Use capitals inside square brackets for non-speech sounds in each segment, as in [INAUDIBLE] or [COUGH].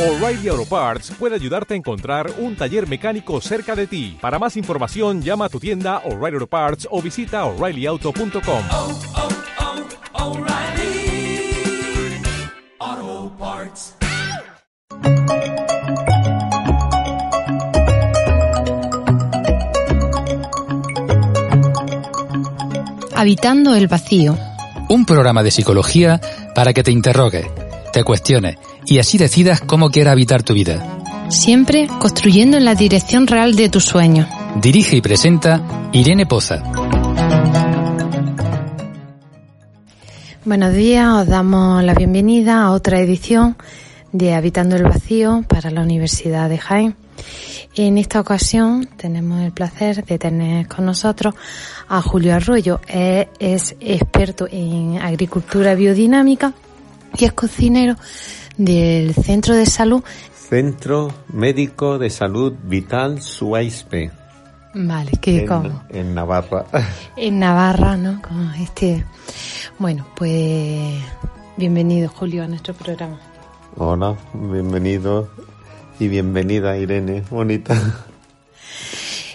O'Reilly Auto Parts puede ayudarte a encontrar un taller mecánico cerca de ti. Para más información, llama a tu tienda O'Reilly Auto Parts o visita oreillyauto.com. oh, oh, Parts. Habitando el vacío. Un programa de psicología para que te interrogues, te cuestiones y así decidas cómo quieras habitar tu vida. Siempre construyendo en la dirección real de tus sueños. Dirige y presenta Irene Poza. Buenos días, os damos la bienvenida a otra edición de Habitando el Vacío para la Universidad de Jaén. En esta ocasión tenemos el placer de tener con nosotros a Julio Arroyo. Él es experto en agricultura biodinámica y es cocinero del Centro de Salud. Centro Médico de Salud Vital Suaispe. Vale, que en, como en Navarra. [LAUGHS] en Navarra, ¿no? Con este. Bueno, pues bienvenido Julio a nuestro programa. Hola, bienvenido y bienvenida Irene, bonita.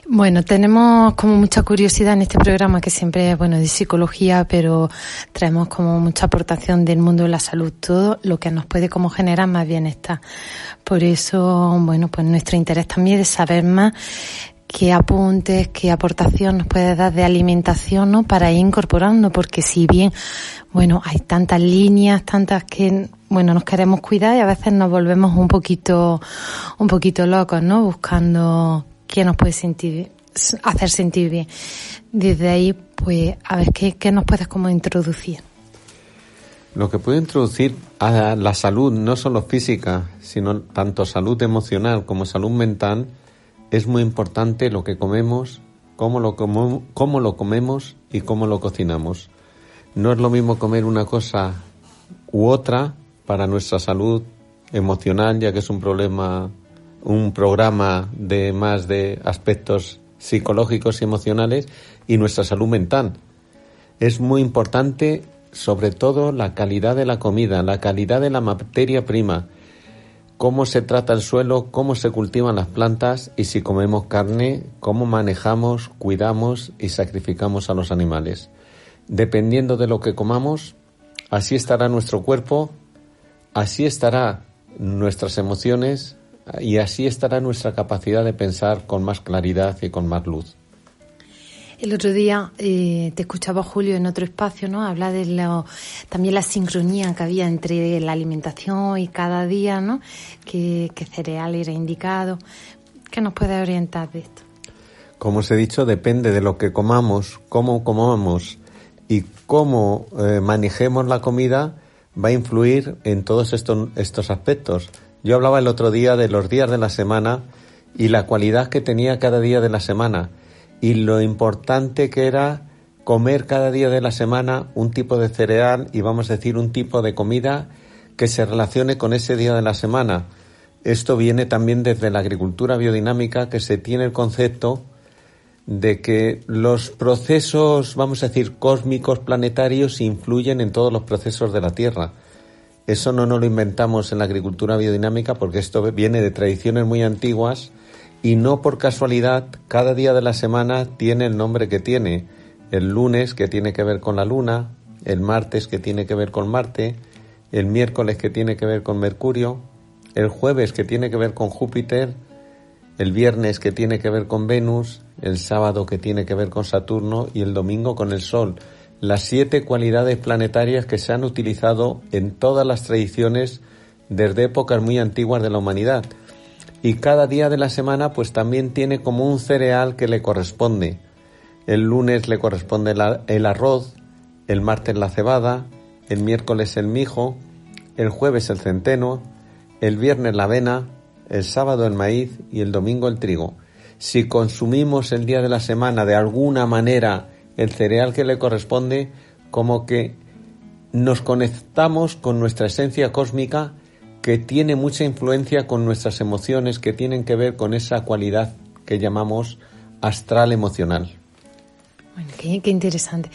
Bueno, tenemos como mucha curiosidad en este programa que siempre es bueno de psicología, pero traemos como mucha aportación del mundo de la salud, todo lo que nos puede como generar más bienestar. Por eso, bueno, pues nuestro interés también es saber más qué apuntes, qué aportación nos puede dar de alimentación, ¿no? Para ir incorporando, porque si bien, bueno, hay tantas líneas, tantas que, bueno, nos queremos cuidar y a veces nos volvemos un poquito, un poquito locos, ¿no? Buscando qué nos puede sentir, hacer sentir bien. Desde ahí, pues, a ver, ¿qué, qué nos puedes como introducir? Lo que puede introducir a la salud, no solo física, sino tanto salud emocional como salud mental, es muy importante lo que comemos, cómo lo, cómo lo comemos y cómo lo cocinamos. No es lo mismo comer una cosa u otra para nuestra salud emocional, ya que es un problema, un programa de más de aspectos psicológicos y emocionales, y nuestra salud mental. Es muy importante, sobre todo, la calidad de la comida, la calidad de la materia prima, cómo se trata el suelo, cómo se cultivan las plantas y si comemos carne, cómo manejamos, cuidamos y sacrificamos a los animales. Dependiendo de lo que comamos, así estará nuestro cuerpo, así estará nuestras emociones y así estará nuestra capacidad de pensar con más claridad y con más luz. El otro día eh, te escuchaba Julio en otro espacio, ¿no? Habla de lo, también la sincronía que había entre la alimentación y cada día, ¿no? Que, que cereal era indicado. ¿Qué nos puede orientar de esto? Como os he dicho, depende de lo que comamos, cómo comamos y cómo eh, manejemos la comida, va a influir en todos estos, estos aspectos. Yo hablaba el otro día de los días de la semana y la cualidad que tenía cada día de la semana y lo importante que era comer cada día de la semana un tipo de cereal y vamos a decir un tipo de comida que se relacione con ese día de la semana. Esto viene también desde la agricultura biodinámica que se tiene el concepto de que los procesos, vamos a decir, cósmicos, planetarios, influyen en todos los procesos de la Tierra. Eso no nos lo inventamos en la agricultura biodinámica porque esto viene de tradiciones muy antiguas y no por casualidad cada día de la semana tiene el nombre que tiene. El lunes que tiene que ver con la luna, el martes que tiene que ver con Marte, el miércoles que tiene que ver con Mercurio, el jueves que tiene que ver con Júpiter, el viernes que tiene que ver con Venus, el sábado que tiene que ver con Saturno. Y el domingo con el Sol. Las siete cualidades planetarias que se han utilizado en todas las tradiciones desde épocas muy antiguas de la humanidad y cada día de la semana pues también tiene como un cereal que le corresponde. El lunes le corresponde el arroz, el martes la cebada, el miércoles el mijo, el jueves el centeno, el viernes la avena, el sábado el maíz y el domingo el trigo. Si consumimos el día de la semana de alguna manera el cereal que le corresponde, como que nos conectamos con nuestra esencia cósmica que tiene mucha influencia con nuestras emociones que tienen que ver con esa cualidad que llamamos astral emocional. Bueno, qué, interesante.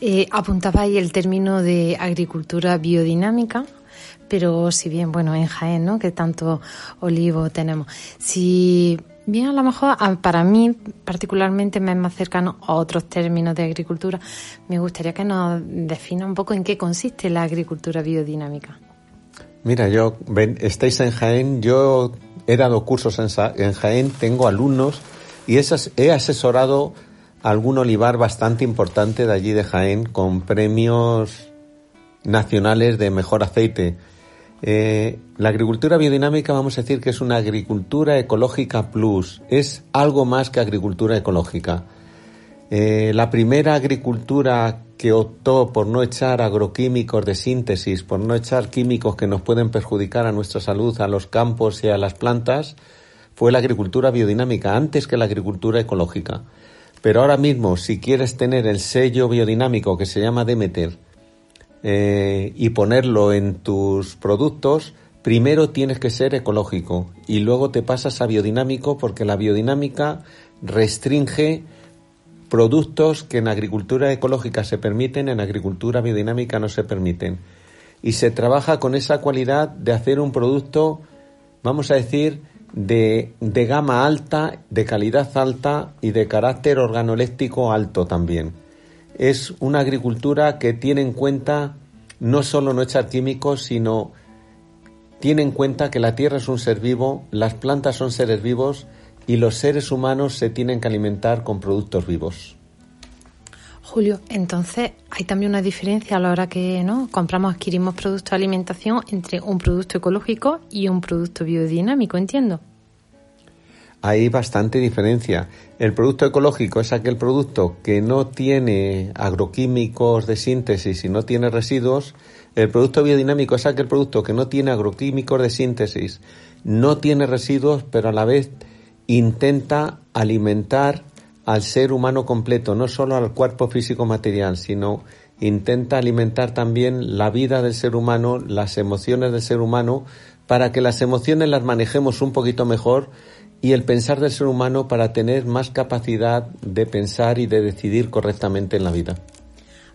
Eh, apuntaba ahí el término de agricultura biodinámica, pero si bien, bueno, en Jaén, ¿no? Que tanto olivo tenemos. Si bien a lo mejor para mí particularmente me es más cercano a otros términos de agricultura, me gustaría que nos defina un poco en qué consiste la agricultura biodinámica. Mira, yo, ven, estáis en Jaén, yo he dado cursos en, en Jaén, tengo alumnos y esas, he asesorado a algún olivar bastante importante de allí de Jaén con premios nacionales de mejor aceite. Eh, la agricultura biodinámica vamos a decir que es una agricultura ecológica plus, es algo más que agricultura ecológica. Eh, la primera agricultura que optó por no echar agroquímicos de síntesis, por no echar químicos que nos pueden perjudicar a nuestra salud, a los campos y a las plantas, fue la agricultura biodinámica, antes que la agricultura ecológica. Pero ahora mismo, si quieres tener el sello biodinámico que se llama Demeter, eh, y ponerlo en tus productos, primero tienes que ser ecológico y luego te pasas a biodinámico porque la biodinámica restringe productos que en agricultura ecológica se permiten, en agricultura biodinámica no se permiten. Y se trabaja con esa cualidad de hacer un producto, vamos a decir, de, de gama alta, de calidad alta y de carácter organoléctico alto también es una agricultura que tiene en cuenta no solo no echar químicos, sino tiene en cuenta que la tierra es un ser vivo, las plantas son seres vivos y los seres humanos se tienen que alimentar con productos vivos. Julio, entonces hay también una diferencia a la hora que no compramos, adquirimos productos de alimentación entre un producto ecológico y un producto biodinámico, entiendo hay bastante diferencia. El producto ecológico es aquel producto que no tiene agroquímicos de síntesis y no tiene residuos. El producto biodinámico es aquel producto que no tiene agroquímicos de síntesis, no tiene residuos, pero a la vez intenta alimentar al ser humano completo, no solo al cuerpo físico material, sino intenta alimentar también la vida del ser humano, las emociones del ser humano, para que las emociones las manejemos un poquito mejor y el pensar del ser humano para tener más capacidad de pensar y de decidir correctamente en la vida.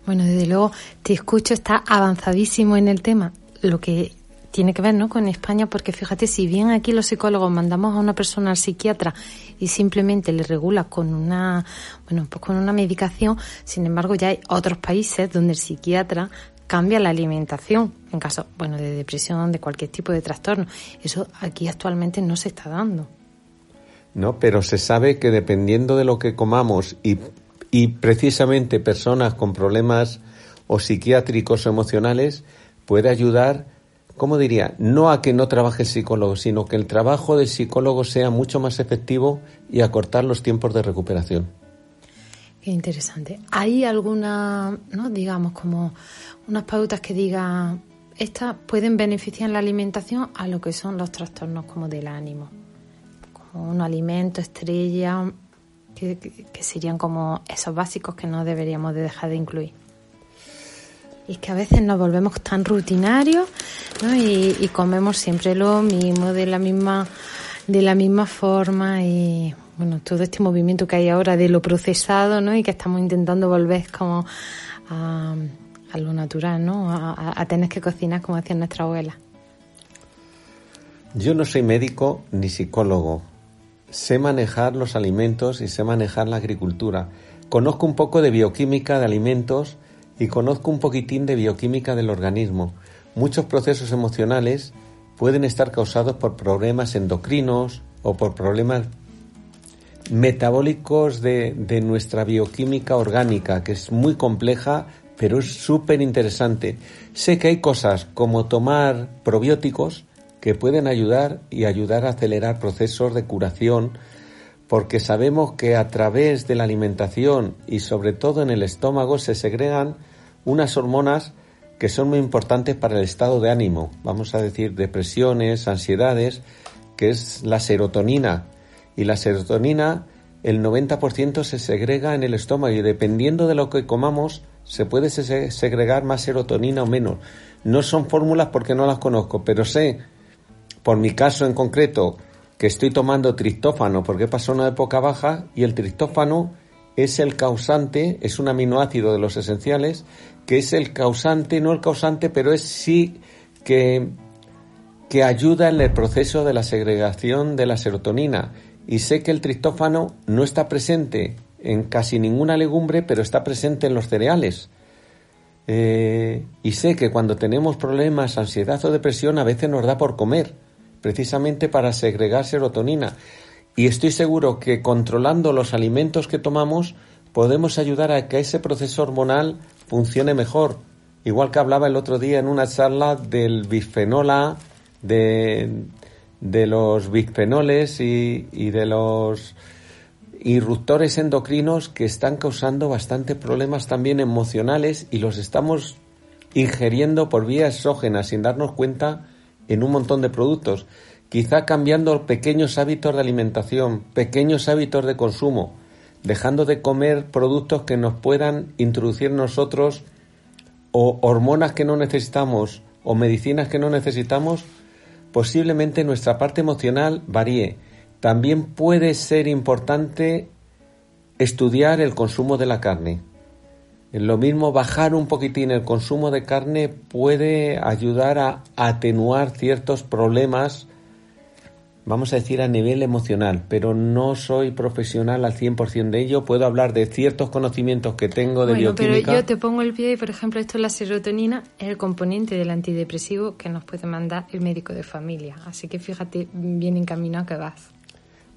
Bueno, desde luego te escucho, está avanzadísimo en el tema, lo que tiene que ver ¿no? con España, porque fíjate, si bien aquí los psicólogos mandamos a una persona al psiquiatra y simplemente le regula con una, bueno, pues con una medicación, sin embargo ya hay otros países donde el psiquiatra cambia la alimentación en caso, bueno, de depresión, de cualquier tipo de trastorno. Eso aquí actualmente no se está dando. ¿No? Pero se sabe que dependiendo de lo que comamos y, y precisamente personas con problemas o psiquiátricos o emocionales puede ayudar, ¿cómo diría? No a que no trabaje el psicólogo, sino que el trabajo del psicólogo sea mucho más efectivo y acortar los tiempos de recuperación. Qué interesante. ¿Hay alguna, no, digamos, como unas pautas que digan, estas pueden beneficiar en la alimentación a lo que son los trastornos como del ánimo? Un alimento estrella, que, serían como esos básicos que no deberíamos de dejar de incluir. Y es que a veces nos volvemos tan rutinarios y, comemos siempre lo mismo, de la misma, de la misma forma y bueno, todo este movimiento que hay ahora de lo procesado ¿no? y que estamos intentando volver como a, lo natural, ¿no? A, a, tener que cocinar como hacía nuestra abuela. Yo no soy médico ni psicólogo, sé manejar los alimentos y sé manejar la agricultura. Conozco un poco de bioquímica de alimentos y conozco un poquitín de bioquímica del organismo. Muchos procesos emocionales pueden estar causados por problemas endocrinos o por problemas metabólicos de, de nuestra bioquímica orgánica, que es muy compleja, pero es súper interesante. Sé que hay cosas como tomar probióticos, que pueden ayudar y ayudar a acelerar procesos de curación porque sabemos que a través de la alimentación y sobre todo en el estómago se segregan unas hormonas que son muy importantes para el estado de ánimo, vamos a decir depresiones, ansiedades, que es la serotonina. Y la serotonina, el 90% se segrega en el estómago y dependiendo de lo que comamos, se puede segregar más serotonina o menos. No son fórmulas porque no las conozco, pero sé por mi caso en concreto, que estoy tomando triptófano porque pasó una época baja y el triptófano es el causante, es un aminoácido de los esenciales, que es el causante, no el causante, pero es sí que, que ayuda en el proceso de la segregación de la serotonina. Y sé que el triptófano no está presente en casi ninguna legumbre, pero está presente en los cereales. Eh, y sé que cuando tenemos problemas, ansiedad o depresión, a veces nos da por comer, precisamente para segregar serotonina. Y estoy seguro que controlando los alimentos que tomamos podemos ayudar a que ese proceso hormonal funcione mejor. Igual que hablaba el otro día en una charla del bisfenol de, de los bisfenoles y, y de los irruptores endocrinos que están causando bastante problemas también emocionales y los estamos ingiriendo por vía exógena sin darnos cuenta en un montón de productos. Quizá cambiando pequeños hábitos de alimentación, pequeños hábitos de consumo, dejando de comer productos que nos puedan introducir nosotros o hormonas que no necesitamos o medicinas que no necesitamos, posiblemente nuestra parte emocional varíe. También puede ser importante estudiar el consumo de la carne. Lo mismo bajar un poquitín el consumo de carne puede ayudar a atenuar ciertos problemas vamos a decir, a nivel emocional, pero no soy profesional al 100% de ello. Puedo hablar de ciertos conocimientos que tengo de bueno, bioquímica. Pero yo te pongo el pie y, por ejemplo, esto es la serotonina, es el componente del antidepresivo que nos puede mandar el médico de familia. Así que fíjate bien encaminado que vas.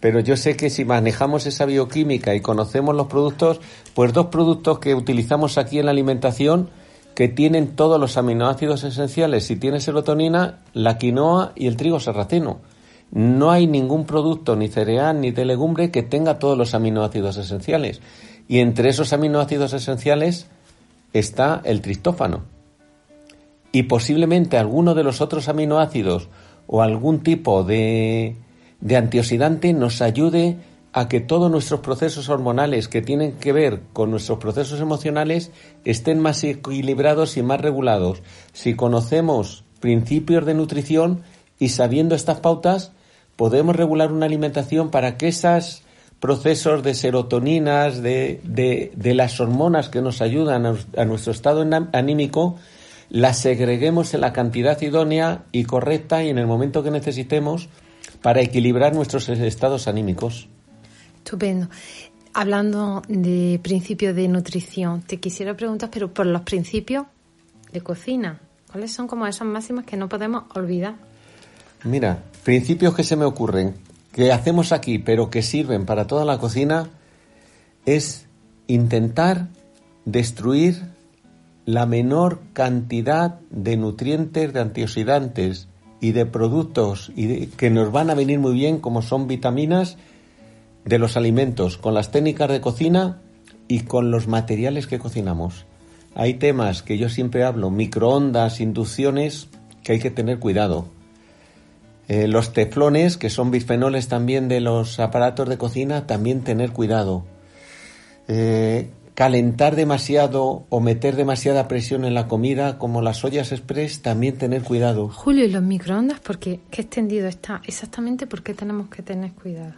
Pero yo sé que si manejamos esa bioquímica y conocemos los productos, pues dos productos que utilizamos aquí en la alimentación que tienen todos los aminoácidos esenciales. Si tiene serotonina, la quinoa y el trigo sarraceno no hay ningún producto, ni cereal, ni de legumbre, que tenga todos los aminoácidos esenciales. Y entre esos aminoácidos esenciales está el triptófano. Y posiblemente alguno de los otros aminoácidos o algún tipo de, de antioxidante nos ayude a que todos nuestros procesos hormonales que tienen que ver con nuestros procesos emocionales estén más equilibrados y más regulados. Si conocemos principios de nutrición y sabiendo estas pautas, podemos regular una alimentación para que esos procesos de serotoninas, de, de, las hormonas que nos ayudan a, nuestro estado anímico, las segreguemos en la cantidad idónea y correcta y en el momento que necesitemos para equilibrar nuestros estados anímicos. Estupendo. Hablando de principios de nutrición, te quisiera preguntar, pero por los principios de cocina, ¿cuáles son como esas máximas que no podemos olvidar? Mira, principios que se me ocurren, que hacemos aquí, pero que sirven para toda la cocina, es intentar destruir la menor cantidad de nutrientes, de antioxidantes y de productos y que nos van a venir muy bien, como son vitaminas, de los alimentos, con las técnicas de cocina y con los materiales que cocinamos. Hay temas que yo siempre hablo, microondas, inducciones, que hay que tener cuidado. Eh, los teflones, que son bisfenoles también de los aparatos de cocina, también tener cuidado. Eh, calentar demasiado o meter demasiada presión en la comida, como las ollas express, también tener cuidado. Julio, ¿y los microondas? porque ¿Qué extendido está? Exactamente, ¿por qué tenemos que tener cuidado?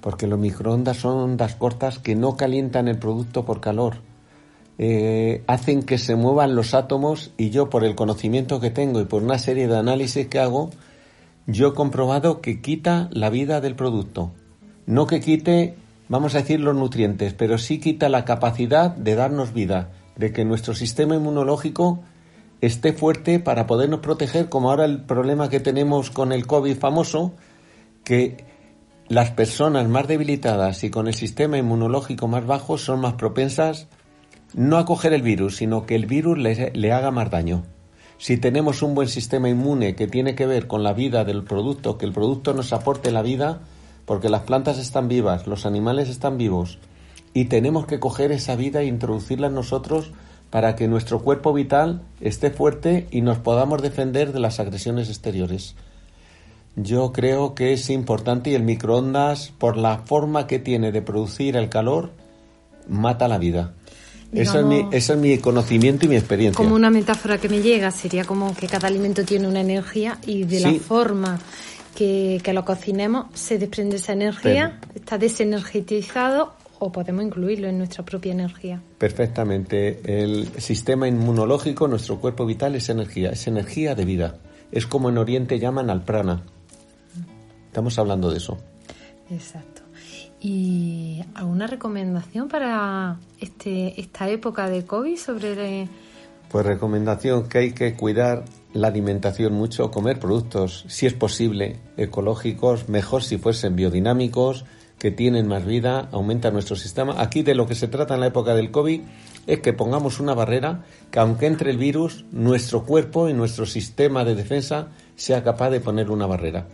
Porque los microondas son ondas cortas que no calientan el producto por calor. Eh, hacen que se muevan los átomos y yo, por el conocimiento que tengo y por una serie de análisis que hago, yo he comprobado que quita la vida del producto. No que quite, vamos a decir, los nutrientes, pero sí quita la capacidad de darnos vida, de que nuestro sistema inmunológico esté fuerte para podernos proteger, como ahora el problema que tenemos con el COVID famoso, que las personas más debilitadas y con el sistema inmunológico más bajo son más propensas no a coger el virus, sino que el virus le, le haga más daño. Si tenemos un buen sistema inmune que tiene que ver con la vida del producto, que el producto nos aporte la vida, porque las plantas están vivas, los animales están vivos, y tenemos que coger esa vida e introducirla en nosotros para que nuestro cuerpo vital esté fuerte y nos podamos defender de las agresiones exteriores. Yo creo que es importante y el microondas, por la forma que tiene de producir el calor, mata la vida eso, es mi, es mi conocimiento y mi experiencia. Como una metáfora que me llega, sería como que cada alimento tiene una energía y de la forma que, lo cocinemos se desprende esa energía, está desenergetizado o podemos incluirlo en nuestra propia energía. Perfectamente. El sistema inmunológico, nuestro cuerpo vital es energía, es energía de vida. es como en Oriente llaman al prana. Estamos hablando de eso. Exacto. ¿Y alguna recomendación para este, esta época de COVID sobre... el- Pues recomendación que hay que cuidar la alimentación mucho, comer productos, si es posible, ecológicos, mejor si fuesen biodinámicos, que tienen más vida, aumenta nuestro sistema. Aquí de lo que se trata en la época del COVID es que pongamos una barrera que aunque entre el virus, nuestro cuerpo y nuestro sistema de defensa sea capaz de poner una barrera.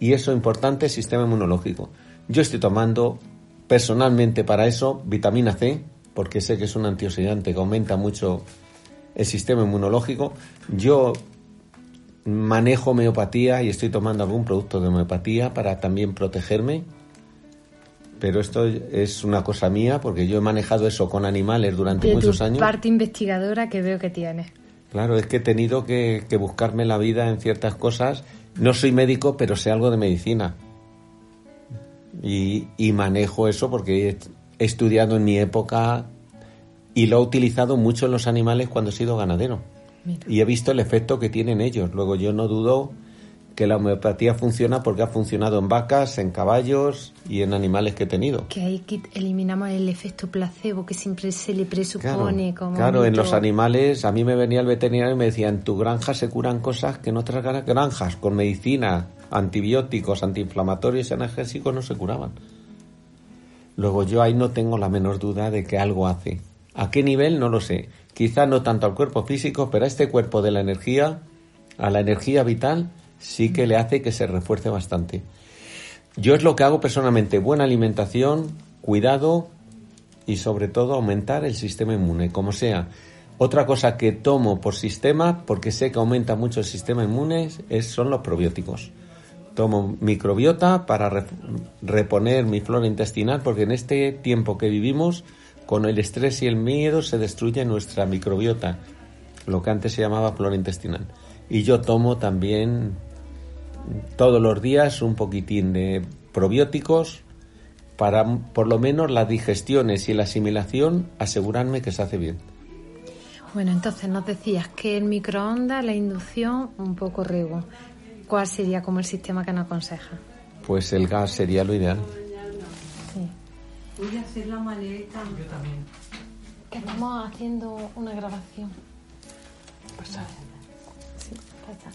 Y eso es importante, sistema inmunológico. Yo estoy tomando personalmente para eso vitamina C, porque sé que es un antioxidante que aumenta mucho el sistema inmunológico. Yo manejo homeopatía y estoy tomando algún producto de homeopatía para también protegerme. Pero esto es una cosa mía porque yo he manejado eso con animales durante de muchos tu años. parte investigadora que veo que tienes. Claro, es que he tenido que, que buscarme la vida en ciertas cosas. No soy médico, pero sé algo de medicina. Y, y manejo eso porque he, he estudiado en mi época y lo he utilizado mucho en los animales cuando he sido ganadero. Mira. Y he visto el efecto que tienen ellos. Luego yo no dudo que la homeopatía funciona porque ha funcionado en vacas, en caballos y en animales que he tenido. Que ahí eliminamos el efecto placebo que siempre se le presupone Claro, como... claro, en los animales, a mí me venía el veterinario y me decía, en tu granja se curan cosas que en otras gra- granjas, con medicina, antibióticos, antiinflamatorios y analgésicos no se curaban. Luego yo ahí no tengo la menor duda de que algo hace. ¿A qué nivel? No lo sé. Quizá no tanto al cuerpo físico, pero a este cuerpo de la energía, a la energía vital, sí que le hace que se refuerce bastante. Yo es lo que hago personalmente, buena alimentación, cuidado y sobre todo aumentar el sistema inmune, como sea. Otra cosa que tomo por sistema, porque sé que aumenta mucho el sistema inmune, es, son los probióticos. Tomo microbiota para re- reponer mi flora intestinal, porque en este tiempo que vivimos, con el estrés y el miedo se destruye nuestra microbiota, lo que antes se llamaba flora intestinal. Y yo tomo también todos los días un poquitín de probióticos para por lo menos las digestiones y la asimilación asegurarme que se hace bien. Bueno, entonces nos decías que el microondas, la inducción, un poco riesgo. ¿Cuál sería como el sistema que nos aconseja? Pues el gas sería lo ideal. Voy a hacer la maleta. Yo también. Que estamos haciendo una grabación. Sí, pasa.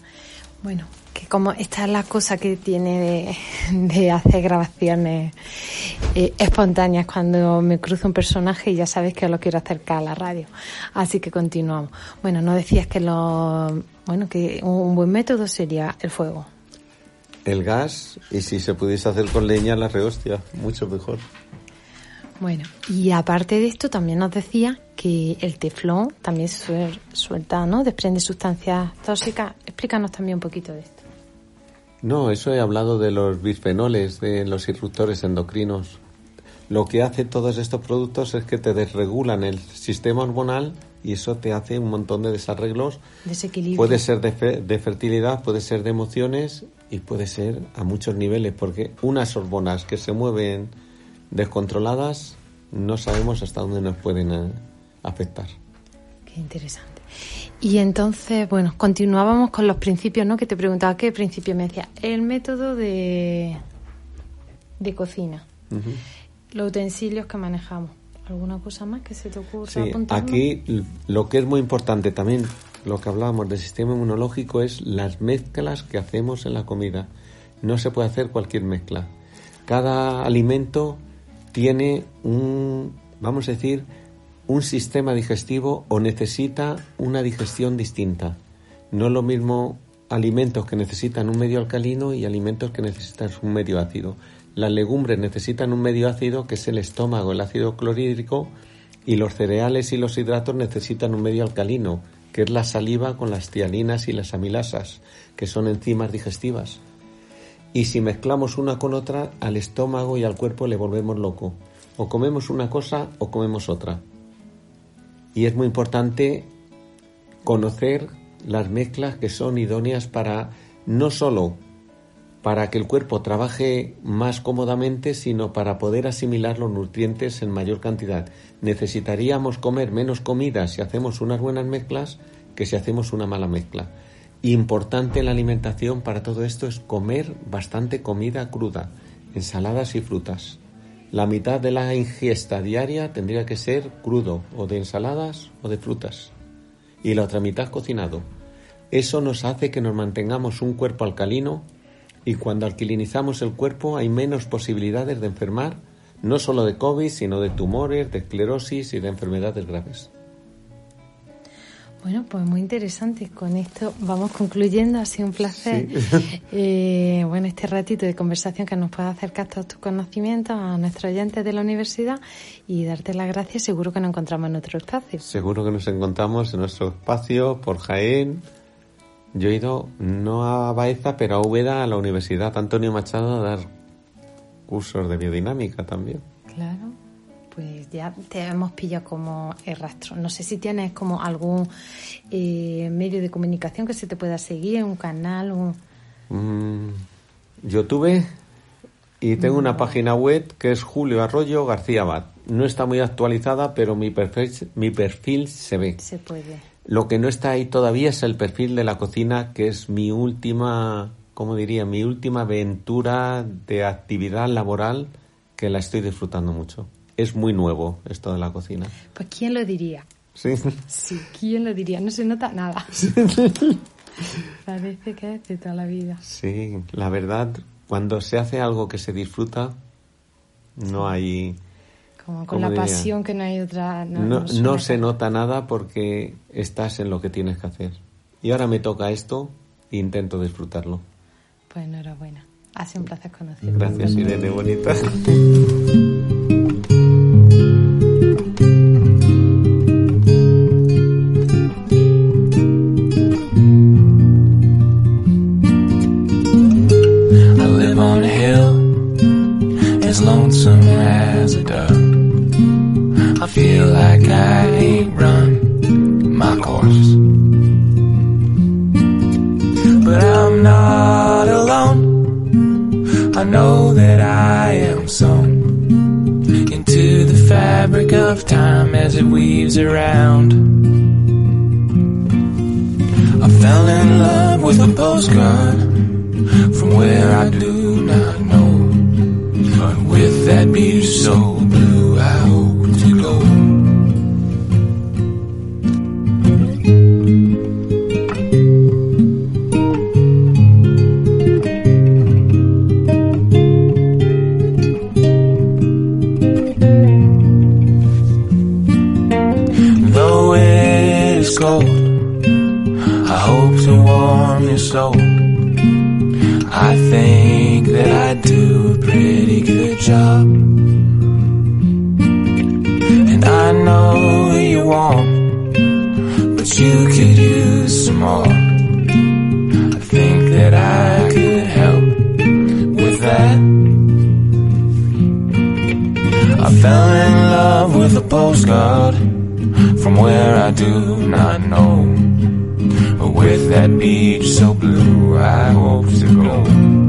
Bueno, que como esta es la cosa que tiene de, de hacer grabaciones eh, espontáneas cuando me cruza un personaje y ya sabes que lo quiero acercar a la radio. Así que continuamos. Bueno, no decías que lo bueno que un, un buen método sería el fuego. El gas, y si se pudiese hacer con leña, la rehostia, mucho mejor. Bueno, y aparte de esto también nos decía que el teflón también suel- suelta, ¿no? Desprende sustancias tóxicas. Explícanos también un poquito de esto. No, eso he hablado de los bisfenoles, de los disruptores endocrinos. Lo que hace todos estos productos es que te desregulan el sistema hormonal y eso te hace un montón de desarreglos. Desequilibrio. Puede ser de, fe- de fertilidad, puede ser de emociones y puede ser a muchos niveles, porque unas hormonas que se mueven descontroladas no sabemos hasta dónde nos pueden eh, afectar. Qué interesante. Y entonces, bueno, continuábamos con los principios, ¿no? Que te preguntaba qué principio me decía. El método de, de cocina. Los utensilios que manejamos. ¿Alguna cosa más que se te ocurra Sí, aquí lo que es muy importante también, lo que hablábamos del sistema inmunológico, es las mezclas que hacemos en la comida. No se puede hacer cualquier mezcla. Cada alimento tiene un, vamos a decir, un sistema digestivo o necesita una digestión distinta. No es lo mismo alimentos que necesitan un medio alcalino y alimentos que necesitan un medio ácido. Las legumbres necesitan un medio ácido que es el estómago, el ácido clorhídrico, y los cereales y los hidratos necesitan un medio alcalino, que es la saliva con las tialinas y las amilasas, que son enzimas digestivas. Y si mezclamos una con otra, al estómago y al cuerpo le volvemos loco. O comemos una cosa o comemos otra. Y es muy importante conocer las mezclas que son idóneas para no solo para que el cuerpo trabaje más cómodamente, sino para poder asimilar los nutrientes en mayor cantidad. Necesitaríamos comer menos comida si hacemos unas buenas mezclas que si hacemos una mala mezcla. Importante en la alimentación para todo esto es comer bastante comida cruda, ensaladas y frutas. La mitad de la ingesta diaria tendría que ser crudo, o de ensaladas o de frutas, y la otra mitad cocinado. Eso nos hace que nos mantengamos un cuerpo alcalino y cuando alquilinizamos el cuerpo hay menos posibilidades de enfermar, no solo de COVID, sino de tumores, de esclerosis y de enfermedades graves. Bueno, pues muy interesante. Con esto vamos concluyendo. Ha sido un placer. [LAUGHS] Eh, bueno, este ratito de conversación que nos puede acercar todos tus conocimientos a nuestros oyentes de la universidad y darte las gracias. Seguro que nos encontramos en otro espacio. Seguro que nos encontramos en nuestro espacio por Jaén. Yo he ido no a Baeza, pero a Úbeda, a la Universidad Antonio Machado, a dar cursos de biodinámica también. Claro pues ya te hemos pillado como el rastro. No sé si tienes como algún eh, medio de comunicación que se te pueda seguir, un canal, un... Mm, yo tuve y tengo una página web que es Julio Arroyo García Abad. No está muy actualizada, pero mi perfil, mi perfil se ve. Se puede. Lo que no está ahí todavía es el perfil de la cocina, que es mi última, ¿cómo diría? Mi última aventura de actividad laboral que la estoy disfrutando mucho es muy nuevo esto de la cocina. Pues ¿quién lo diría? Sí. Sí, ¿quién lo diría? No se nota nada. [LAUGHS] Parece que es de toda la vida. Sí, la verdad, cuando se hace algo que se disfruta, no hay... Como con la pasión que no hay otra... No, no se nota nada porque estás en lo que tienes que hacer. Y ahora me toca esto e intento disfrutarlo. Pues enhorabuena. Ha sido un placer conocerte. Gracias, Irene, bonita. [LAUGHS] fabric of time as it weaves around. I fell in love with a postcard from where I do not know, but with that beach so blue. job. And I know you won't, but you could use some more. I think that I could help with that. I fell in love with a postcard from where I do not know. But with that beach so blue, I hope to go.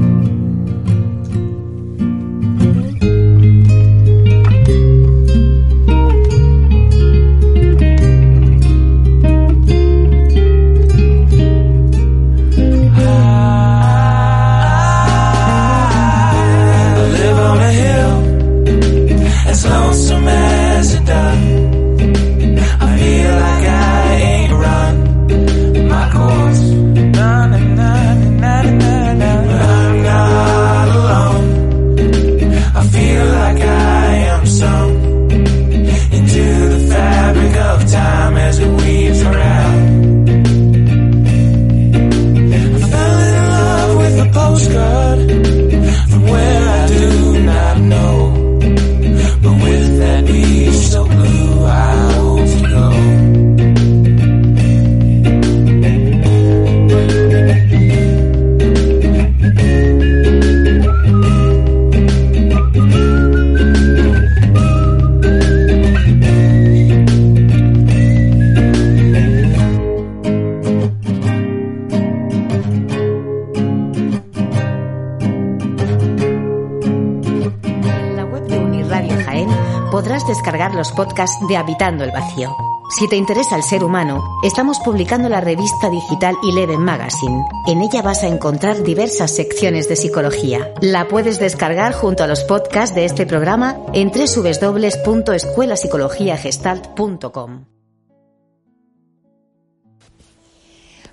De Habitando el Vacío. Si te interesa el ser humano, estamos publicando la revista digital Eleven Magazine. En ella vas a encontrar diversas secciones de psicología. La puedes descargar junto a los podcasts de este programa en www.escuelapsicologiagestalt.com.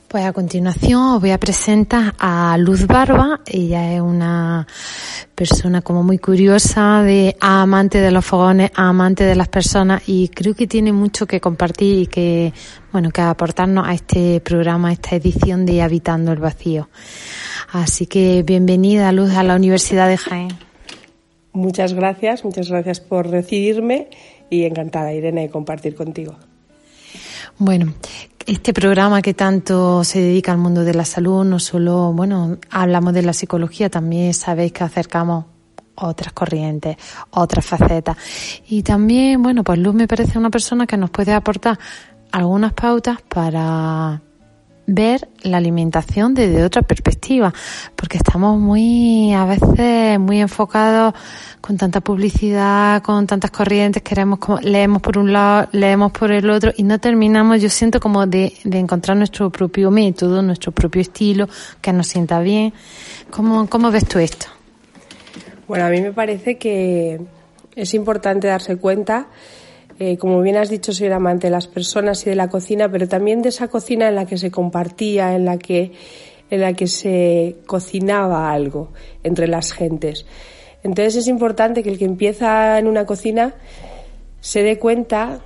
Pues a continuación os voy a presentar a Luz Barba. Ella es una persona como muy curiosa, de amante de los fogones, amante de las personas y creo que tiene mucho que compartir y que, bueno, que aportarnos a este programa, a esta edición de Habitando el Vacío. Así que bienvenida Luz a la Universidad de Jaén. Muchas gracias, muchas gracias por recibirme y encantada Irene de compartir contigo. Bueno, este programa que tanto se dedica al mundo de la salud, no solo, bueno, hablamos de la psicología, también sabéis que acercamos otras corrientes, otras facetas. Y también, bueno, pues Luz me parece una persona que nos puede aportar algunas pautas para ver la alimentación desde otra perspectiva, porque estamos muy, a veces, muy enfocados con tanta publicidad, con tantas corrientes, queremos como, leemos por un lado, leemos por el otro y no terminamos, yo siento como de, de encontrar nuestro propio método, nuestro propio estilo, que nos sienta bien. ¿Cómo, cómo ves tú esto? Bueno, a mí me parece que es importante darse cuenta eh, como bien has dicho, soy amante de las personas y de la cocina, pero también de esa cocina en la que se compartía, en la que, en la que se cocinaba algo entre las gentes. Entonces es importante que el que empieza en una cocina se dé cuenta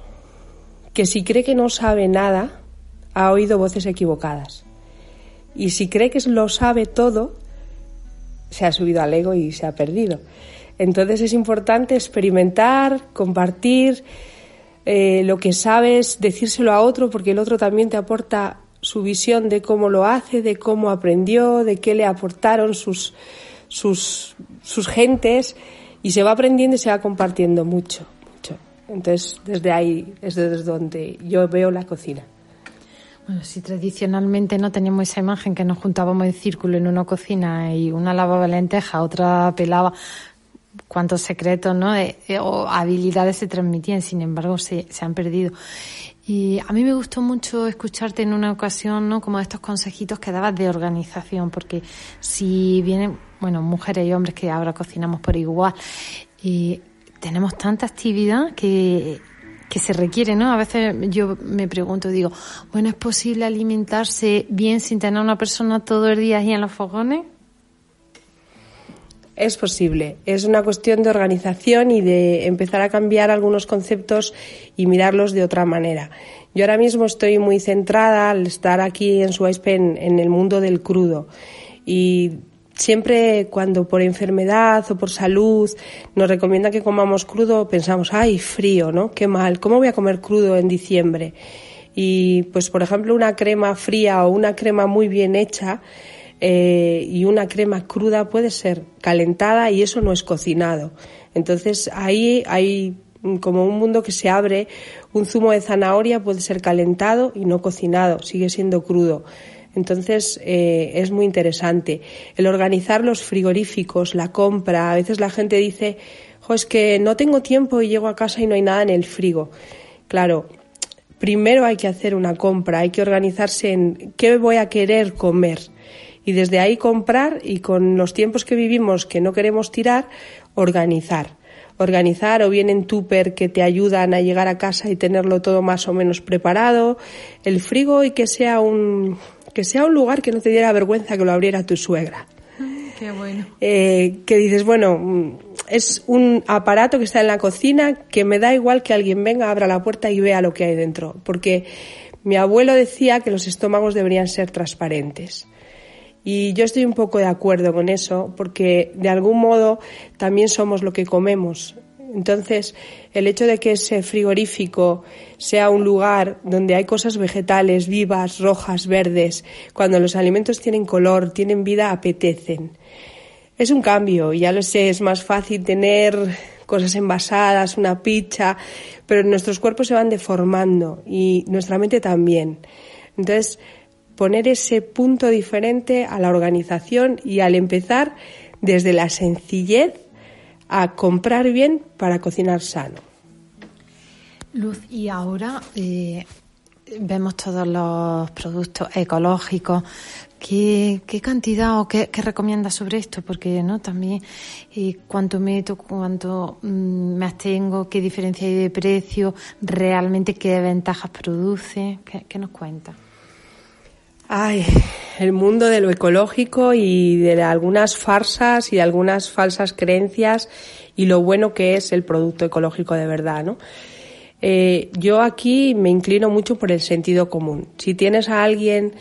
que si cree que no sabe nada, ha oído voces equivocadas. Y si cree que lo sabe todo, se ha subido al ego y se ha perdido. Entonces es importante experimentar, compartir, eh, lo que sabes, decírselo a otro, porque el otro también te aporta su visión de cómo lo hace, de cómo aprendió, de qué le aportaron sus, sus, sus gentes, y se va aprendiendo y se va compartiendo mucho, mucho. Entonces, desde ahí es desde donde yo veo la cocina. Bueno, si tradicionalmente no teníamos esa imagen que nos juntábamos en círculo en una cocina y una lavaba lenteja, otra pelaba, cuántos secretos ¿no? o habilidades se transmitían, sin embargo se, se han perdido. Y a mí me gustó mucho escucharte en una ocasión, ¿no? Como estos consejitos que dabas de organización, porque si vienen, bueno, mujeres y hombres que ahora cocinamos por igual, y tenemos tanta actividad que, que se requiere, ¿no? A veces yo me pregunto, digo, bueno, ¿es posible alimentarse bien sin tener una persona todo el día ahí en los fogones? Es posible. Es una cuestión de organización y de empezar a cambiar algunos conceptos y mirarlos de otra manera. Yo ahora mismo estoy muy centrada al estar aquí en Suaispe en, en el mundo del crudo y siempre cuando por enfermedad o por salud nos recomienda que comamos crudo pensamos, ay, frío, ¿no? Qué mal, ¿cómo voy a comer crudo en diciembre? Y pues por ejemplo una crema fría o una crema muy bien hecha eh, y una crema cruda puede ser calentada y eso no es cocinado. Entonces ahí hay como un mundo que se abre, un zumo de zanahoria puede ser calentado y no cocinado, sigue siendo crudo. Entonces eh, es muy interesante. El organizar los frigoríficos, la compra, a veces la gente dice, es que no tengo tiempo y llego a casa y no hay nada en el frigo. Claro, primero hay que hacer una compra, hay que organizarse en qué voy a querer comer y desde ahí comprar y con los tiempos que vivimos que no queremos tirar, organizar. Organizar o bien en tupper que te ayudan a llegar a casa y tenerlo todo más o menos preparado, el frigo y que sea un, que sea un lugar que no te diera vergüenza que lo abriera tu suegra. Qué bueno. Eh, que dices, bueno, es un aparato que está en la cocina que me da igual que alguien venga, abra la puerta y vea lo que hay dentro. Porque mi abuelo decía que los estómagos deberían ser transparentes. Y yo estoy un poco de acuerdo con eso, porque de algún modo también somos lo que comemos. Entonces, el hecho de que ese frigorífico sea un lugar donde hay cosas vegetales vivas, rojas, verdes, cuando los alimentos tienen color, tienen vida, apetecen. Es un cambio, ya lo sé, es más fácil tener cosas envasadas, una pizza, pero nuestros cuerpos se van deformando y nuestra mente también. Entonces, poner ese punto diferente a la organización y al empezar desde la sencillez a comprar bien para cocinar sano. Luz, y ahora eh, vemos todos los productos ecológicos. ¿Qué, cantidad o qué, qué recomiendas sobre esto? Porque no también eh, cuánto meto, cuánto mm, me abstengo, qué diferencia hay de precio, realmente qué ventajas produce. ¿Qué, qué nos cuenta? Ay, el mundo de lo ecológico y de algunas farsas y de algunas falsas creencias y lo bueno que es el producto ecológico de verdad, ¿no? Eh, yo aquí me inclino mucho por el sentido común. Si tienes a alguien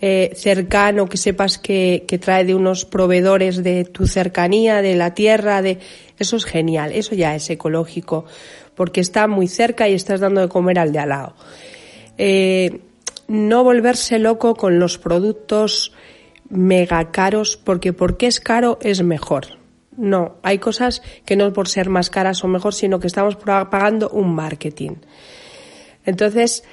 eh, cercano que sepas que, que trae de unos proveedores de tu cercanía, de la tierra, de eso es genial, eso ya es ecológico, porque está muy cerca y estás dando de comer al de al lado. Eh, no volverse loco con los productos mega caros, porque porque es caro es mejor. No, hay cosas que no por ser más caras o mejor, sino que estamos pagando un marketing. Entonces,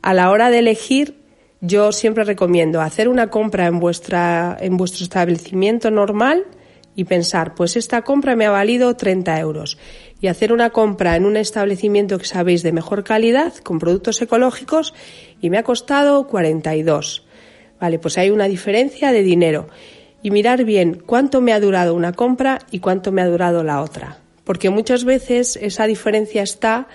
a la hora de elegir, yo siempre recomiendo hacer una compra en vuestra, en vuestro establecimiento normal y pensar, pues esta compra me ha valido 30 euros. Y hacer una compra en un establecimiento que sabéis de mejor calidad, con productos ecológicos, y me ha costado 42. Vale, pues hay una diferencia de dinero y mirar bien cuánto me ha durado una compra y cuánto me ha durado la otra. Porque muchas veces esa diferencia está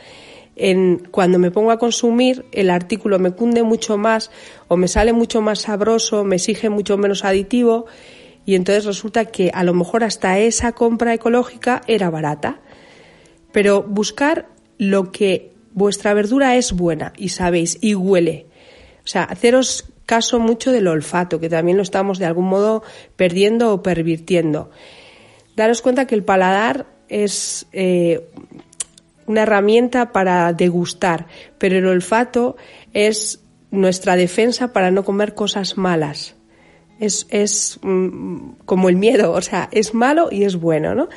en cuando me pongo a consumir el artículo me cunde mucho más o me sale mucho más sabroso, me exige mucho menos aditivo y entonces resulta que a lo mejor hasta esa compra ecológica era barata. Pero buscar lo que vuestra verdura es buena y sabéis y huele. O sea, haceros caso mucho del olfato, que también lo estamos de algún modo perdiendo o pervirtiendo. Daros cuenta que el paladar es eh, una herramienta para degustar, pero el olfato es nuestra defensa para no comer cosas malas. Es, es mm, como el miedo, o sea, es malo y es bueno, ¿no?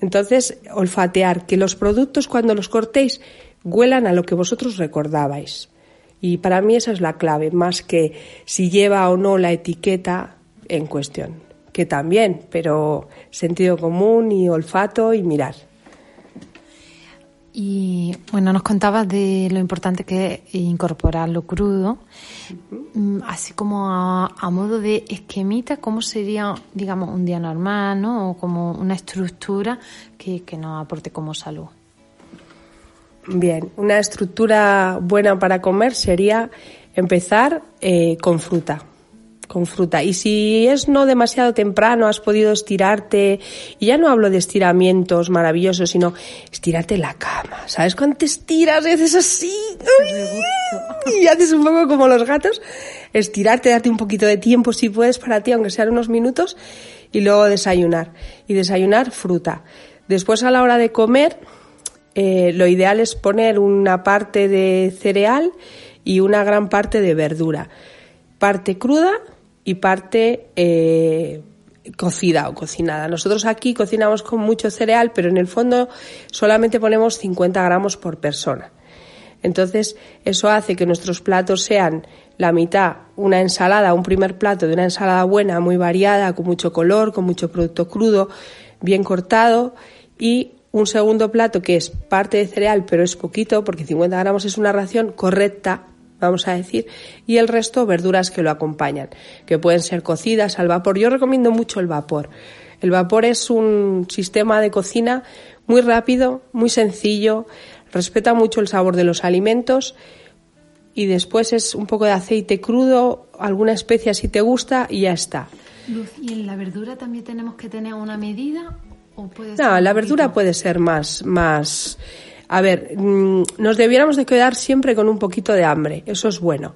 Entonces, olfatear, que los productos cuando los cortéis huelan a lo que vosotros recordabais. Y para mí esa es la clave, más que si lleva o no la etiqueta en cuestión, que también, pero sentido común y olfato y mirar. Y bueno, nos contabas de lo importante que es incorporar lo crudo, mm, así como a, modo de esquemita, ¿cómo sería, digamos, un día normal, ¿no? O como una estructura que, que nos aporte como salud. Bien, una estructura buena para comer sería empezar eh, con fruta, con fruta. Y si es no demasiado temprano, has podido estirarte, y ya no hablo de estiramientos maravillosos, sino estirarte la cama. ¿Sabes cuánto te estiras y haces así? Y haces un poco como los gatos. Estirarte, darte un poquito de tiempo si puedes para ti, aunque sean unos minutos, y luego desayunar. Y desayunar fruta. Después a la hora de comer, eh, lo ideal es poner una parte de cereal y una gran parte de verdura. Parte cruda y parte eh, cocida o cocinada. Nosotros aquí cocinamos con mucho cereal, pero en el fondo solamente ponemos 50 gramos por persona. Entonces, eso hace que nuestros platos sean la mitad una ensalada, un primer plato de una ensalada buena, muy variada, con mucho color, con mucho producto crudo, bien cortado, y un segundo plato que es parte de cereal, pero es poquito, porque 50 gramos es una ración correcta, vamos a decir, y el resto verduras que lo acompañan, que pueden ser cocidas al vapor. Yo recomiendo mucho el vapor. El vapor es un sistema de cocina muy rápido, muy sencillo, respeta mucho el sabor de los alimentos y después es un poco de aceite crudo, alguna especia si te gusta y ya está. Luz, ¿y en la verdura también tenemos que tener una medida no, la verdura puede ser más, más. A ver, mm, nos debiéramos de quedar siempre con un poquito de hambre. Eso es bueno.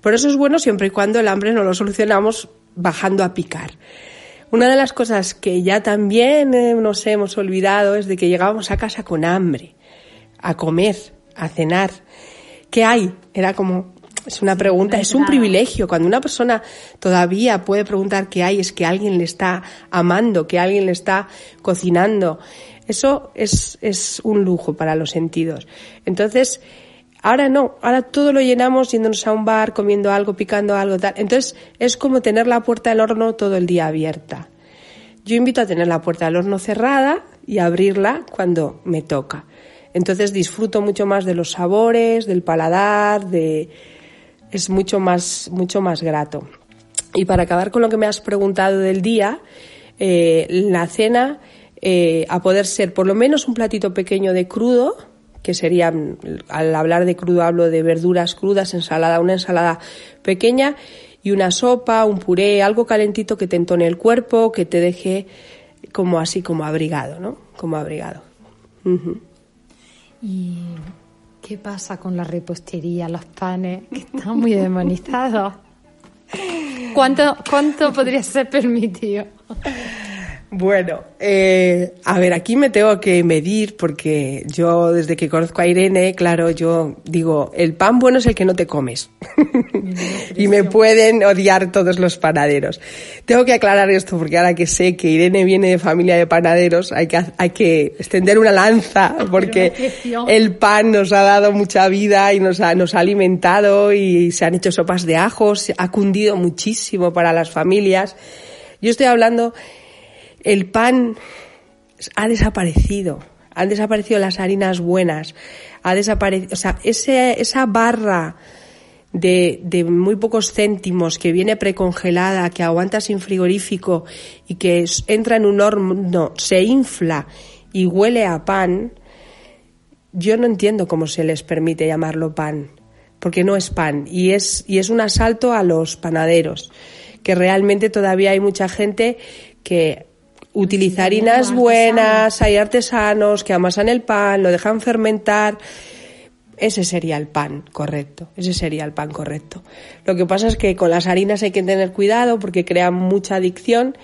Por eso es bueno siempre y cuando el hambre no lo solucionamos bajando a picar. Una de las cosas que ya también eh, nos hemos olvidado es de que llegábamos a casa con hambre, a comer, a cenar. ¿Qué hay? Era como, es una pregunta, es un privilegio. Cuando una persona todavía puede preguntar qué hay, es que alguien le está amando, que alguien le está cocinando. Eso es, es un lujo para los sentidos. Entonces, ahora no, ahora todo lo llenamos yéndonos a un bar, comiendo algo, picando algo, tal. Entonces, es como tener la puerta del horno todo el día abierta. Yo invito a tener la puerta del horno cerrada y abrirla cuando me toca. Entonces disfruto mucho más de los sabores, del paladar, de es mucho más mucho más grato. Y para acabar con lo que me has preguntado del día, eh, la cena eh, a poder ser por lo menos un platito pequeño de crudo, que sería, al hablar de crudo hablo de verduras crudas, ensalada, una ensalada pequeña y una sopa, un puré, algo calentito que te entone el cuerpo, que te deje como así, como abrigado, ¿no? Como abrigado. ¿Y qué pasa con la repostería, los panes, que están muy demonizados? ¿Cuánto, cuánto podría ser permitido? Bueno, eh, a ver, aquí me tengo que medir porque yo desde que conozco a Irene, claro, yo digo, el pan bueno es el que no te comes. [LAUGHS] y me pueden odiar todos los panaderos. Tengo que aclarar esto porque ahora que sé que Irene viene de familia de panaderos, hay que, hay que extender una lanza [LAUGHS] porque el pan nos ha dado mucha vida y nos ha, nos ha alimentado y se han hecho sopas de ajos, ha cundido muchísimo para las familias. Yo estoy hablando el pan ha desaparecido. Han desaparecido las harinas buenas. Ha desaparecido, o sea, ese, esa barra de, de muy pocos céntimos que viene precongelada, que aguanta sin frigorífico y que entra en un horno, se infla y huele a pan, yo no entiendo cómo se les permite llamarlo pan, porque no es pan y es, y es un asalto a los panaderos, que realmente todavía hay mucha gente que utiliza harinas buenas, hay artesanos que amasan el pan, lo dejan fermentar. Ese sería el pan correcto, ese sería el pan correcto. Lo que pasa es que con las harinas hay que tener cuidado porque crean mucha adicción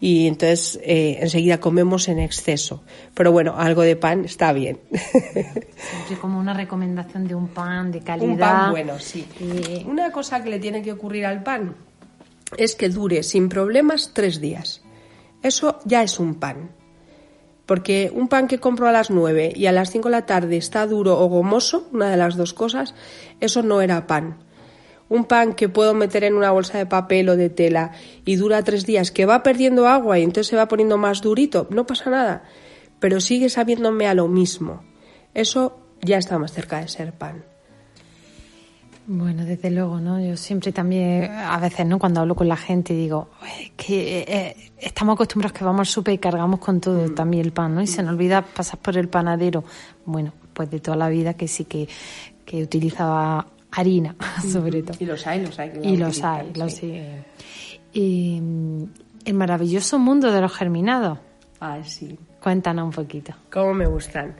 y entonces eh, enseguida comemos en exceso. Pero bueno, algo de pan está bien. [LAUGHS] Como una recomendación de un pan de calidad. Un pan bueno, sí. Y- Una cosa que le tiene que ocurrir al pan es que dure sin problemas tres días. Eso ya es un pan. Porque un pan que compro a las 9 y a las 5 de la tarde está duro o gomoso, una de las dos cosas, eso no era pan. Un pan que puedo meter en una bolsa de papel o de tela y dura tres días, que va perdiendo agua y entonces se va poniendo más durito, no pasa nada. Pero sigue sabiéndome a lo mismo. Eso ya está más cerca de ser pan. Bueno, desde luego, ¿no? Yo siempre también, a veces, ¿no? Cuando hablo con la gente digo, "Uy, que eh, estamos acostumbrados que vamos al súper y cargamos con todo, también el pan, ¿no? Y se nos olvida pasar por el panadero. Bueno, pues de toda la vida que sí que, que utilizaba harina, [LAUGHS] sobre todo. Y los hay, los hay. Y los hay, los sí. hay. Y, mm, el maravilloso mundo de los germinados. Ay, sí. Cuéntanos un poquito. Cómo me gustan.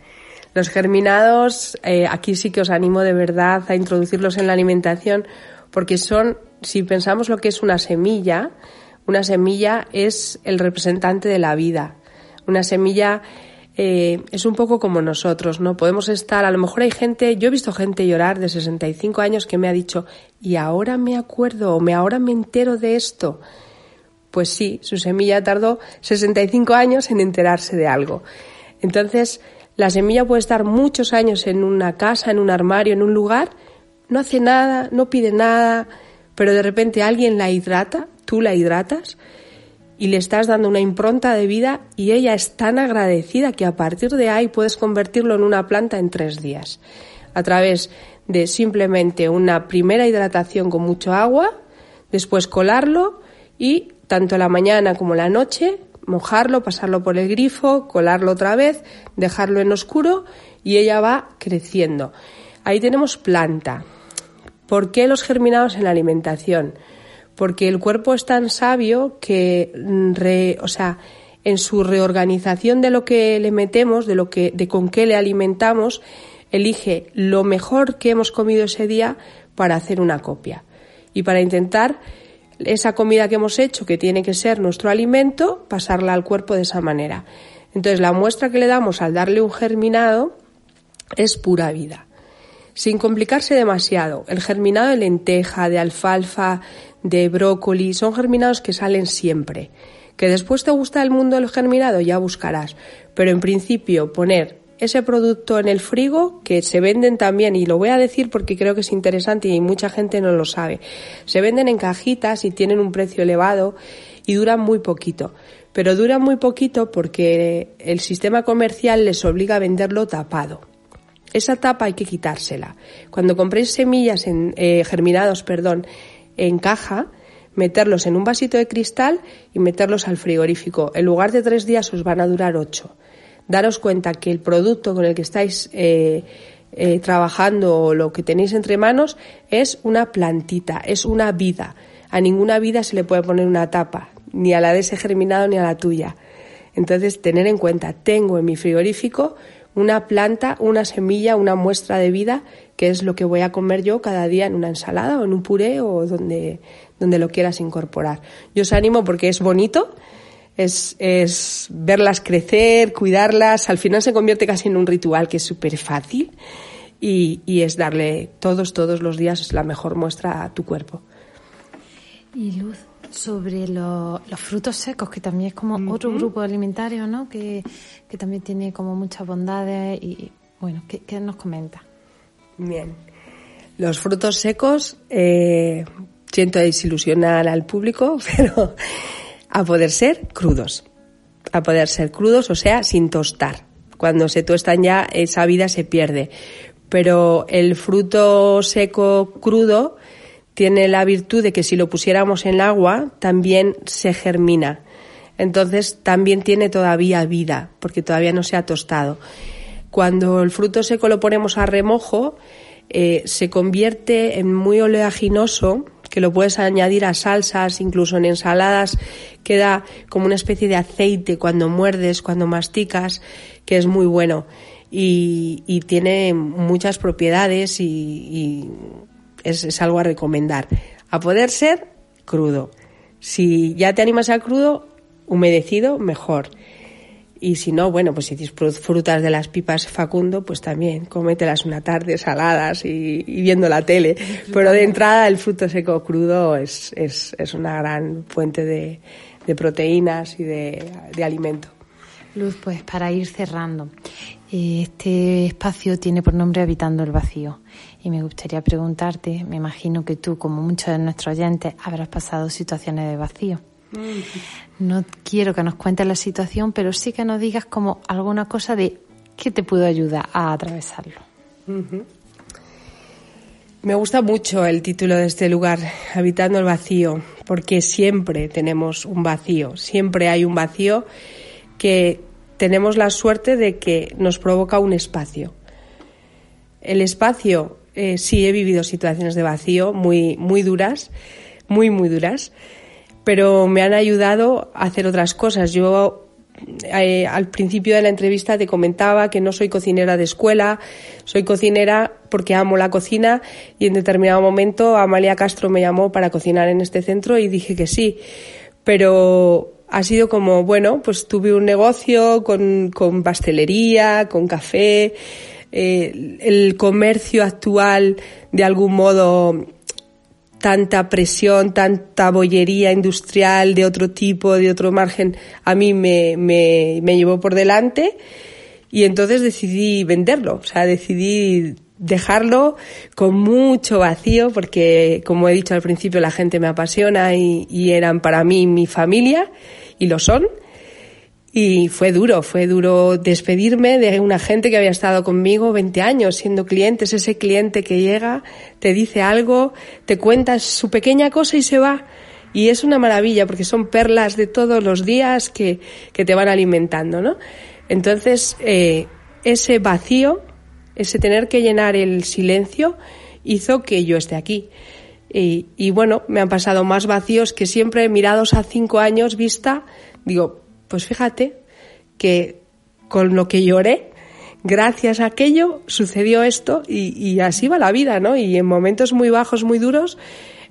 Los germinados, eh, aquí sí que os animo de verdad a introducirlos en la alimentación, porque son, si pensamos lo que es una semilla, una semilla es el representante de la vida. Una semilla eh, es un poco como nosotros, ¿no? Podemos estar, a lo mejor hay gente, yo he visto gente llorar de 65 años que me ha dicho, y ahora me acuerdo, o me ahora me entero de esto. Pues sí, su semilla tardó 65 años en enterarse de algo. Entonces, la semilla puede estar muchos años en una casa, en un armario, en un lugar, no hace nada, no pide nada, pero de repente alguien la hidrata, tú la hidratas y le estás dando una impronta de vida y ella es tan agradecida que a partir de ahí puedes convertirlo en una planta en tres días. A través de simplemente una primera hidratación con mucho agua, después colarlo y tanto la mañana como la noche mojarlo, pasarlo por el grifo, colarlo otra vez, dejarlo en oscuro y ella va creciendo. Ahí tenemos planta. ¿Por qué los germinados en la alimentación? Porque el cuerpo es tan sabio que, mm, o sea, en su reorganización de lo que le metemos, de lo que, de con qué le alimentamos, elige lo mejor que hemos comido ese día para hacer una copia y para intentar esa comida que hemos hecho, que tiene que ser nuestro alimento, pasarla al cuerpo de esa manera. Entonces, la muestra que le damos al darle un germinado es pura vida sin complicarse demasiado. El germinado de lenteja, de alfalfa, de brócoli, son germinados que salen siempre. Que después te gusta el mundo del germinado, ya buscarás. Pero en principio, poner ese producto en el frigo, que se venden también, y lo voy a decir porque creo que es interesante y mucha gente no lo sabe. Se venden en cajitas y tienen un precio elevado y duran muy poquito. Pero duran muy poquito porque el sistema comercial les obliga a venderlo tapado esa tapa hay que quitársela. Cuando compréis semillas en, eh, germinados, perdón, en caja, meterlos en un vasito de cristal y meterlos al frigorífico. En lugar de tres días os van a durar ocho. Daros cuenta que el producto con el que estáis eh, eh, trabajando o lo que tenéis entre manos es una plantita, es una vida. A ninguna vida se le puede poner una tapa, ni a la de ese germinado ni a la tuya. Entonces, tener en cuenta, tengo en mi frigorífico una planta, una semilla, una muestra de vida, que es lo que voy a comer yo cada día en una ensalada o en un puré o donde, donde lo quieras incorporar. Yo os animo porque es bonito, es, es verlas crecer, cuidarlas, al final se convierte casi en un ritual que es súper fácil y, y es darle todos, todos los días la mejor muestra a tu cuerpo. Y Luz, sobre lo- los frutos secos, que también es como otro grupo alimentario, ¿no? Que, que también tiene como muchas bondades y, bueno, ¿qué, qué nos comenta? Bien. Los frutos secos, eh, siento desilusionar al público, [LAUGHS] pero a poder ser crudos. A poder ser crudos, o sea, sin tostar. Cuando se tostan ya, esa vida se pierde. Pero el fruto seco crudo tiene la virtud de que si lo pusiéramos en agua, también se germina. Entonces también tiene todavía vida, porque todavía no se ha tostado. Cuando el fruto seco lo ponemos a remojo, eh, se convierte en muy oleaginoso, que lo puedes añadir a salsas, incluso en ensaladas, queda como una especie de aceite cuando muerdes, cuando masticas, que es muy bueno. Y, tiene muchas propiedades y, y es, es algo a recomendar. A poder ser crudo. Si ya te animas a crudo, humedecido, mejor. Y si no, bueno, pues si disfrutas de las pipas Facundo, pues también cómetelas una tarde saladas y, y viendo la tele. Pero de entrada el fruto seco crudo es, es, es una gran fuente de, de proteínas y de, de alimento. Luz, pues para ir cerrando, este espacio tiene por nombre Habitando el Vacío. Y me gustaría preguntarte, me imagino que tú, como muchos de nuestros oyentes, habrás pasado situaciones de vacío. No quiero que nos cuentes la situación, pero sí que nos digas como alguna cosa de qué te pudo ayudar a atravesarlo. Me gusta mucho el título de este lugar, Habitando el Vacío, porque siempre tenemos un vacío, siempre hay un vacío que tenemos la suerte de que nos provoca un espacio. El espacio, eh, sí he vivido situaciones de vacío muy, muy duras, muy, muy duras, pero me han ayudado a hacer otras cosas. Yo eh, al principio de la entrevista te comentaba que no soy cocinera de escuela, soy cocinera porque amo la cocina y en determinado momento Amalia Castro me llamó para cocinar en este centro y dije que sí. Pero ha sido como, bueno, pues tuve un negocio con, con pastelería, con café, eh, el comercio actual de algún modo tanta presión, tanta bollería industrial de otro tipo, de otro margen, a mí me, me, me llevó por delante y entonces decidí venderlo, o sea, decidí dejarlo con mucho vacío porque, como he dicho al principio, la gente me apasiona y, y eran para mí mi familia y lo son. Y fue duro, fue duro despedirme de una gente que había estado conmigo 20 años siendo clientes, ese cliente que llega, te dice algo, te cuenta su pequeña cosa y se va. Y es una maravilla porque son perlas de todos los días que, que te van alimentando, ¿no? Entonces, eh, ese vacío, ese tener que llenar el silencio, hizo que yo esté aquí. Y, y bueno, me han pasado más vacíos que siempre mirados a cinco años vista, digo, pues fíjate que con lo que lloré, gracias a aquello sucedió esto y, y así va la vida, ¿no? Y en momentos muy bajos, muy duros,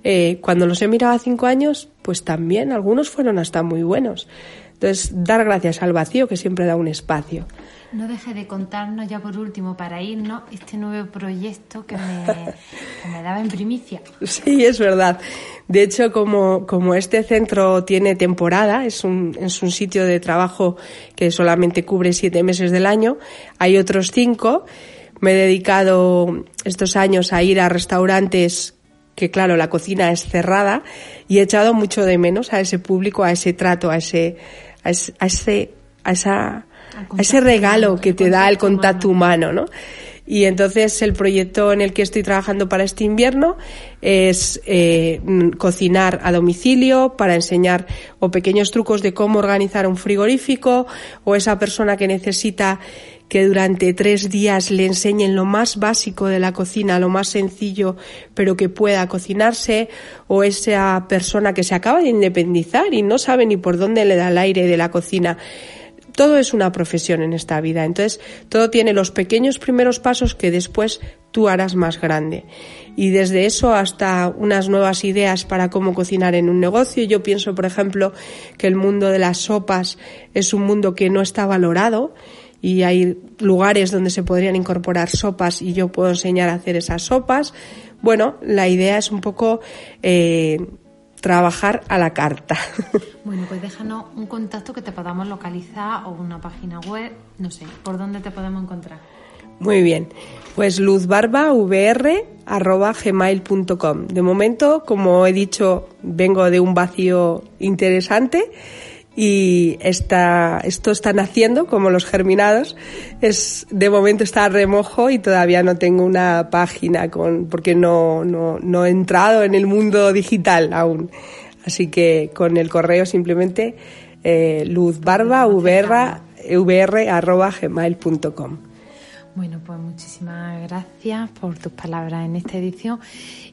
eh, cuando los he mirado a cinco años, pues también algunos fueron hasta muy buenos. Entonces, dar gracias al vacío que siempre da un espacio. No deje de contarnos ya por último para irnos este nuevo proyecto que me, daba en primicia. Sí, es verdad. De hecho, como, como este centro tiene temporada, es un, es un sitio de trabajo que solamente cubre siete meses del año, hay otros cinco. Me he dedicado estos años a ir a restaurantes que claro, la cocina es cerrada y he echado mucho de menos a ese público, a ese trato, a ese, a ese, a ese, a esa, a ese regalo que te da el contacto humano, ¿no? Y entonces el proyecto en el que estoy trabajando para este invierno es eh, mm, cocinar a domicilio para enseñar o pequeños trucos de cómo organizar un frigorífico o esa persona que necesita que durante tres días le enseñen lo más básico de la cocina, lo más sencillo, pero que pueda cocinarse, o esa persona que se acaba de independizar y no sabe ni por dónde le da el aire de la cocina. Todo es una profesión en esta vida, entonces todo tiene los pequeños primeros pasos que después tú harás más grande. Y desde eso hasta unas nuevas ideas para cómo cocinar en un negocio. Yo pienso, por ejemplo, que el mundo de las sopas es un mundo que no está valorado y hay lugares donde se podrían incorporar sopas y yo puedo enseñar a hacer esas sopas. Bueno, la idea es un poco eh, trabajar a la carta. [LAUGHS] Bueno, pues déjanos un contacto que te podamos localizar o una página web, no sé, ¿por dónde te podemos encontrar? Muy bien, pues luzbarbavr.gmail.com. De momento, como he dicho, vengo de un vacío interesante y está, esto está naciendo como los germinados. Es, de momento está a remojo y todavía no tengo una página con, porque no, no, no he entrado en el mundo digital aún. Así que con el correo simplemente eh, luzbarbavr.gmail.com. Bueno, pues muchísimas gracias por tus palabras en esta edición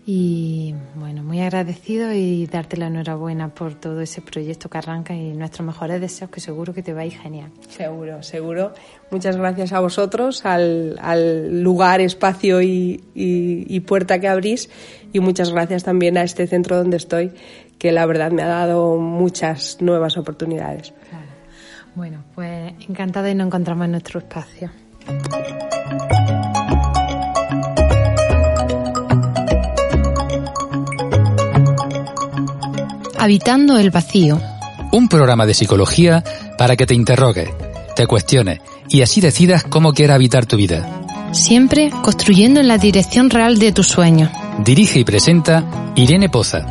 y bueno, muy agradecido y darte la enhorabuena por todo ese proyecto que arranca y nuestros mejores deseos que seguro que te va a ir genial. Seguro, seguro. Muchas gracias a vosotros, al, al lugar, espacio y, y, y puerta que abrís y muchas gracias también a este centro donde estoy, que la verdad me ha dado muchas nuevas oportunidades. Claro. Bueno, pues encantada y nos encontramos en nuestro espacio. Habitando el vacío. Un programa de psicología para que te interrogues, te cuestiones y así decidas cómo quieras habitar tu vida. Siempre construyendo en la dirección real de tus sueños. Dirige y presenta Irene Poza.